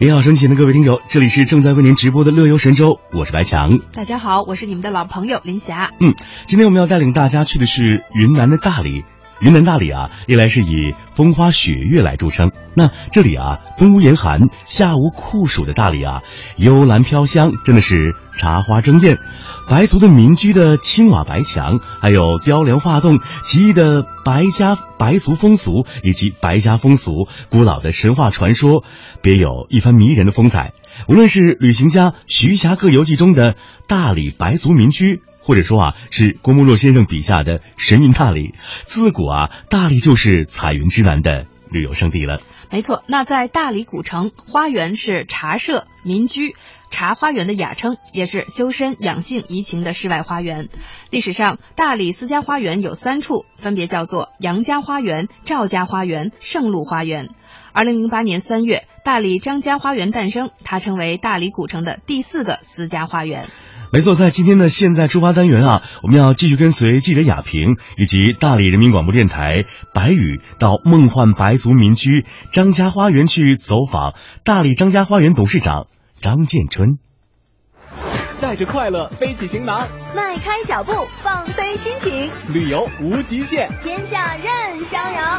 你好，身前的各位听友，这里是正在为您直播的乐游神州，我是白强。大家好，我是你们的老朋友林霞。嗯，今天我们要带领大家去的是云南的大理。云南大理啊，历来是以风花雪月来著称。那这里啊，冬无严寒，夏无酷暑的大理啊，幽兰飘香，真的是茶花争艳。白族的民居的青瓦白墙，还有雕梁画栋、奇异的白家白族风俗以及白家风俗、古老的神话传说，别有一番迷人的风采。无论是旅行家《徐霞客游记》中的大理白族民居，或者说啊，是郭沫若先生笔下的神韵大理，自古啊，大理就是彩云之南的旅游胜地了。没错，那在大理古城，花园是茶社、民居。茶花园的雅称，也是修身养性怡情的世外花园。历史上，大理私家花园有三处，分别叫做杨家花园、赵家花园、圣路花园。二零零八年三月，大理张家花园诞生，它成为大理古城的第四个私家花园。没错，在今天的现在出发单元啊，我们要继续跟随记者雅萍以及大理人民广播电台白宇到梦幻白族民居张家花园去走访大理张家花园董事长。张建春，带着快乐背起行囊，迈开脚步放飞心情，旅游无极限，天下任逍遥。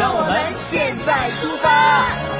让我们现在出发。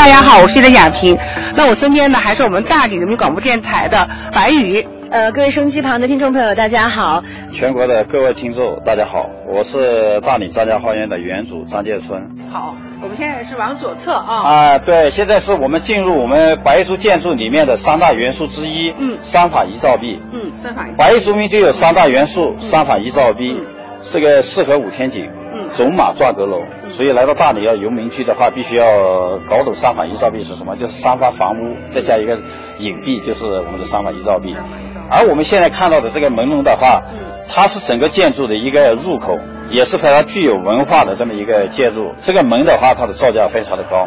大家好，我是你的雅萍。那我身边呢，还是我们大理人民广播电台的白宇。呃，各位收音机旁的听众朋友，大家好。全国的各位听众，大家好，我是大理张家花园的园主张建春。好，我们现在是往左侧啊。啊，对，现在是我们进入我们白族建筑里面的三大元素之一。嗯。三法一照壁。嗯，三法一。白族民就有三大元素，三法一照壁，是个四合五天井。嗯走马转阁楼，所以来到大理要游民居的话，必须要搞懂三反一照壁是什么，就是三法房屋再加一个隐蔽，就是我们的三反一照壁。而我们现在看到的这个门楼的话，它是整个建筑的一个入口，也是非常具有文化的这么一个建筑。这个门的话，它的造价非常的高，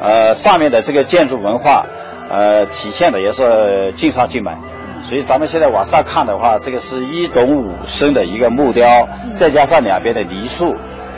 呃，上面的这个建筑文化，呃，体现的也是尽善尽美。所以咱们现在往上看的话，这个是一懂五升的一个木雕，再加上两边的梨树。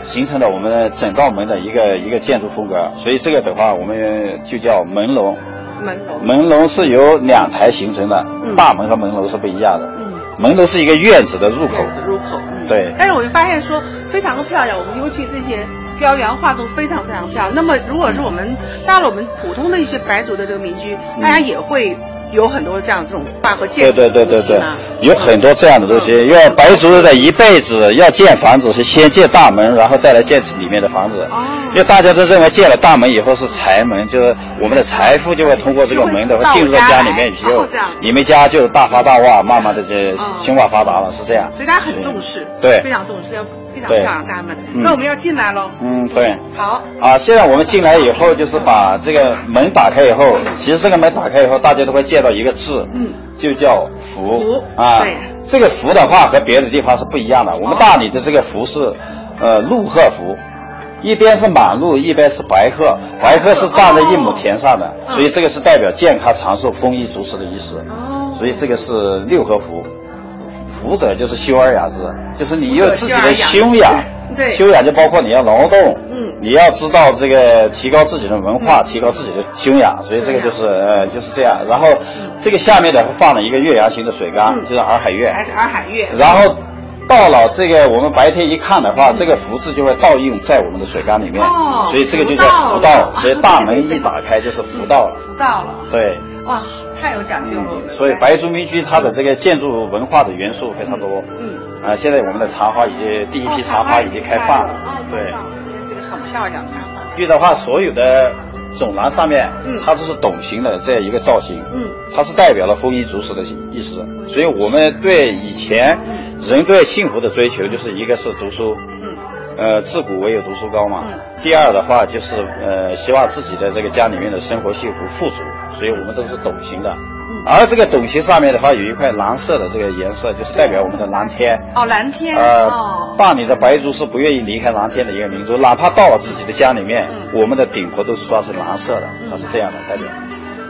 形成了我们整道门的一个一个建筑风格，所以这个的话我们就叫门楼。门楼。门楼是由两台形成的，大门和门楼是不一样的。嗯。门楼是一个院子的入口。院子入口。对。但是我就发现说非常的漂亮，我们尤其这些雕梁画栋非常非常漂亮。那么如果是我们到了我们普通的一些白族的这个民居，大家也会。有很多这样这种画和建对对对对对，有很多这样的东西。因为白族的一辈子要建房子是先建大门，然后再来建里面的房子。哦。因为大家都认为建了大门以后是财门，就是我们的财富就会通过这个门的话进入到家里面以后，你们家就大发大旺，慢慢的就兴旺发达了，是这样。所以大家很重视，对，非常重视，要非常漂亮大门。那我们要进来喽。嗯，对。好。啊，现在我们进来以后，就是把这个门打开以后，其实这个门打开以后，大家都会见到一个字，嗯，就叫福。福啊，对，这个福的话和别的地方是不一样的。我们大理的这个福是，呃，鹿鹤福，一边是马路，一边是白鹤，白鹤是站在一亩田上的，所以这个是代表健康长寿、丰衣足食的意思。哦，所以这个是六合福，福者就是修而雅之，就是你有自己的修养。对，修养就包括你要劳动，嗯，你要知道这个提高自己的文化，提高自己的修养，所以这个就是呃就是这样。然后这个下面的放了一个月牙形的水缸，就是洱海月，还是洱海月。然后到了这个我们白天一看的话，这个福字就会倒映在我们的水缸里面，哦，所以这个就叫福道。所以大门一打开就是福道了，福道了，对，哇，太有讲究了。所以白族民居它的这个建筑文化的元素非常多，嗯。啊，现在我们的茶花已经第一批茶花已经开放了，对，这个很漂亮茶花。玉的话，所有的走廊上面，嗯，它都是斗形的这样一个造型，嗯，它是代表了丰衣足食的意思。所以我们对以前人对幸福的追求，就是一个是读书，嗯，呃，自古唯有读书高嘛。第二的话就是呃，希望自己的这个家里面的生活幸福富足，所以我们都是斗形的。而这个斗形上面的话，有一块蓝色的这个颜色，就是代表我们的蓝天。哦，蓝天。呃，大理的白族是不愿意离开蓝天的一个民族，哪怕到了自己的家里面，我们的顶棚都是刷成蓝色的，它是这样的代表。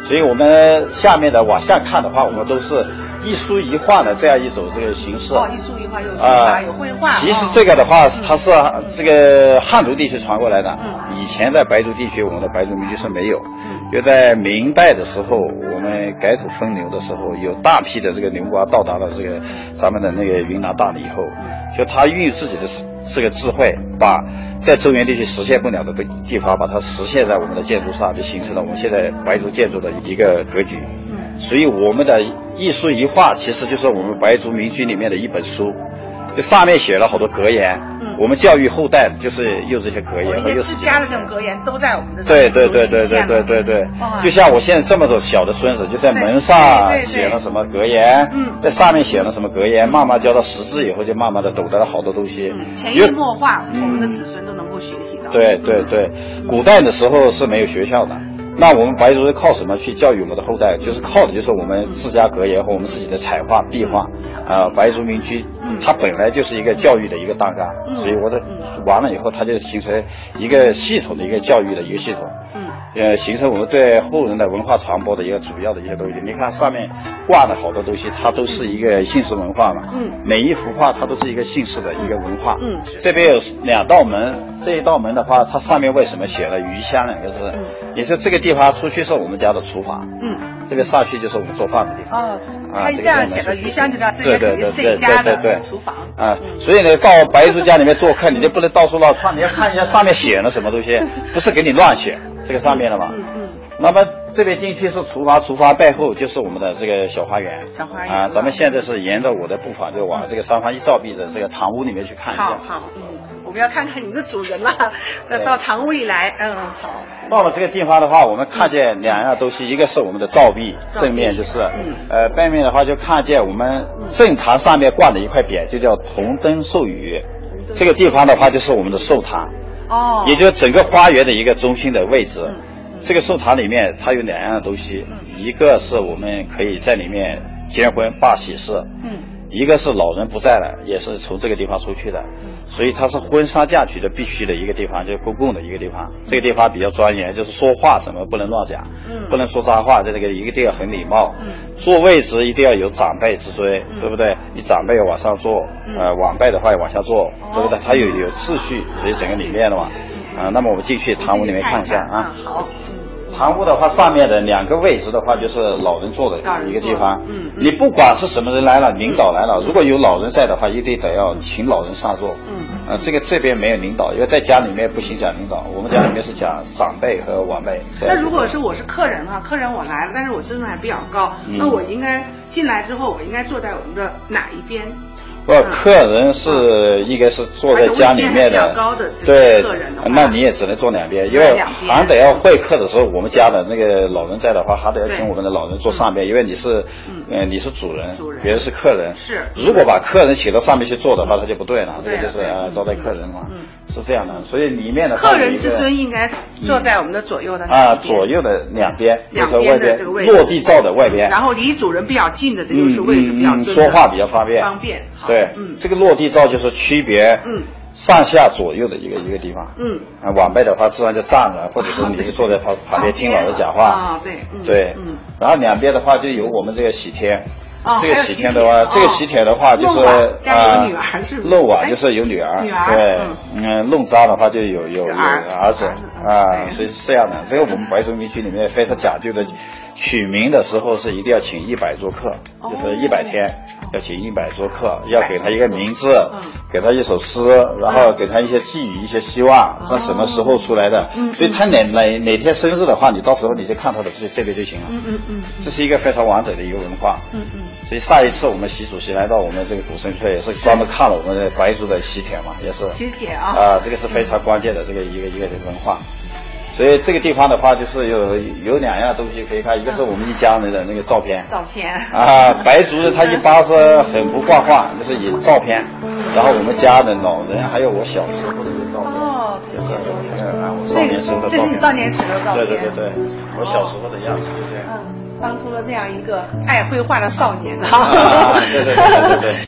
所以我们下面的往下看的话，我们都是一书一画的这样一种这个形式。哦，一书一画有书法有绘画。其实这个的话，它是这个汉族地区传过来的。嗯。以前在白族地区，我们的白族民族是没有。嗯。就在明代的时候，我们改土分流的时候，有大批的这个牛倌到达了这个咱们的那个云南大理以后，就他运用自己的这个智慧，把。在中原地区实现不了的地方，把它实现在我们的建筑上，就形成了我们现在白族建筑的一个格局。嗯，所以我们的一书一画，其实就是我们白族民居里面的一本书。就上面写了好多格言，嗯，我们教育后代就是用这些格言和一些自家的这种格言都在我们的对对对对对对对对，就像我现在这么多小的孙子，就在门上写了什么格言，嗯，在上面写了什么格言，慢慢教到识字以后，就慢慢的懂得了好多东西，潜移默化，我们的子孙都能够学习到。对对对，古代的时候是没有学校的。那我们白族是靠什么去教育我们的后代？就是靠的就是我们自家格言和我们自己的彩画壁画。啊，白族民居，它本来就是一个教育的一个大纲，所以我的完了以后，它就形成一个系统的一个教育的一个系统。嗯，呃，形成我们对后人的文化传播的一个主要的一些东西。你看上面挂的好多东西，它都是一个姓氏文化嘛。嗯，每一幅画它都是一个姓氏的一个文化。嗯，这边有两道门，这一道门的话，它上面为什么写了“鱼香”两个字？也是这个地方出去是我们家的厨房，嗯，这个上去就是我们做饭的地方。哦，他这样写的“鱼香”就知道这个肯定是自己家的厨房。啊，所以呢，到白族家里面做客，你就不能到处乱窜，你要看一下上面写了什么东西，不是给你乱写这个上面了嘛。嗯嗯。那么这边进去是厨房，厨房背后就是我们的这个小花园。小花园。啊，咱们现在是沿着我的步伐，就往这个三房一照壁的这个堂屋里面去看一下。好好，嗯。我们要看看你们的主人了，到堂屋里来，嗯，好。到了这个地方的话，我们看见两样东西，一个是我们的照壁，正面就是，嗯，呃，背面的话就看见我们正堂上面挂的一块匾，就叫铜灯授予。这个地方的话就是我们的寿堂，哦，也就是整个花园的一个中心的位置。这个寿堂里面它有两样东西，一个是我们可以在里面结婚办喜事，嗯，一个是老人不在了，也是从这个地方出去的。所以它是婚纱嫁娶的必须的一个地方，就是公共的一个地方。这个地方比较庄严，就是说话什么不能乱讲，嗯，不能说脏话，在这个一个定要很礼貌，嗯，坐位置一定要有长辈之尊，对不对？你长辈要往上坐，呃，晚辈的话要往下坐，对不对？它有有秩序，所以整个里面的嘛，啊，那么我们进去堂屋里面看一下啊。好。堂屋的话，上面的两个位置的话，就是老人坐的一个地方。嗯，你不管是什么人来了，领导来了，如果有老人在的话，一定得要请老人上座。嗯，呃，这个这边没有领导，因为在家里面不行讲领导，我们家里面是讲长辈和晚辈。那如果是我是客人哈，客人我来了，但是我身份还比较高，那我应该进来之后，我应该坐在我们的哪一边？不，客人是应该是坐在家里面的，对，那你也只能坐两边，因为还得要会客的时候，我们家的那个老人在的话，还得要请我们的老人坐上边，因为你是，嗯，你是主人，别人是客人，是，如果把客人请到上面去坐的话，他就不对了，这就是啊招待客人嘛，是这样的，所以里面的客人之尊应该坐在我们的左右的啊左右的两边，两边的这个位置，落地罩的外边，然后离主人比较近的这个是位置比较说话比较方便，方便，对。嗯，这个落地罩就是区别，嗯，上下左右的一个一个地方，嗯，啊，晚辈的话自然就站着，或者说你就坐在旁旁边听老师讲话，啊，对，对，嗯，然后两边的话就有我们这个喜帖，这个喜帖的话，这个喜帖的话就是啊，漏瓦就是有女儿，对，嗯，弄渣的话就有有有儿子，啊，所以是这样的，这个我们白族民居里面非常讲究的。取名的时候是一定要请一百桌客，就是一百天要请一百桌客，要给他一个名字，给他一首诗，然后给他一些寄语、一些希望，他什么时候出来的？所以他哪哪哪天生日的话，你到时候你就看他的这这边就行了。嗯嗯嗯，这是一个非常完整的一个文化。嗯嗯，所以上一次我们习主席来到我们这个古城村，也是专门看了我们的白族的喜帖嘛，也是喜帖啊。啊，这个是非常关键的这个一个一个文化。所以这个地方的话，就是有有两样东西可以看，一个是我们一家人的那个照片，照片。啊，白族人他一般是很不挂画，就是以照片，然后我们家的老人还有我小时候的照片，哦，这是我少年时候的照片，这是你少年时的照片，对对对对，我小时候的样子，对，嗯，当初的那样一个爱绘画的少年啊，对对对对对。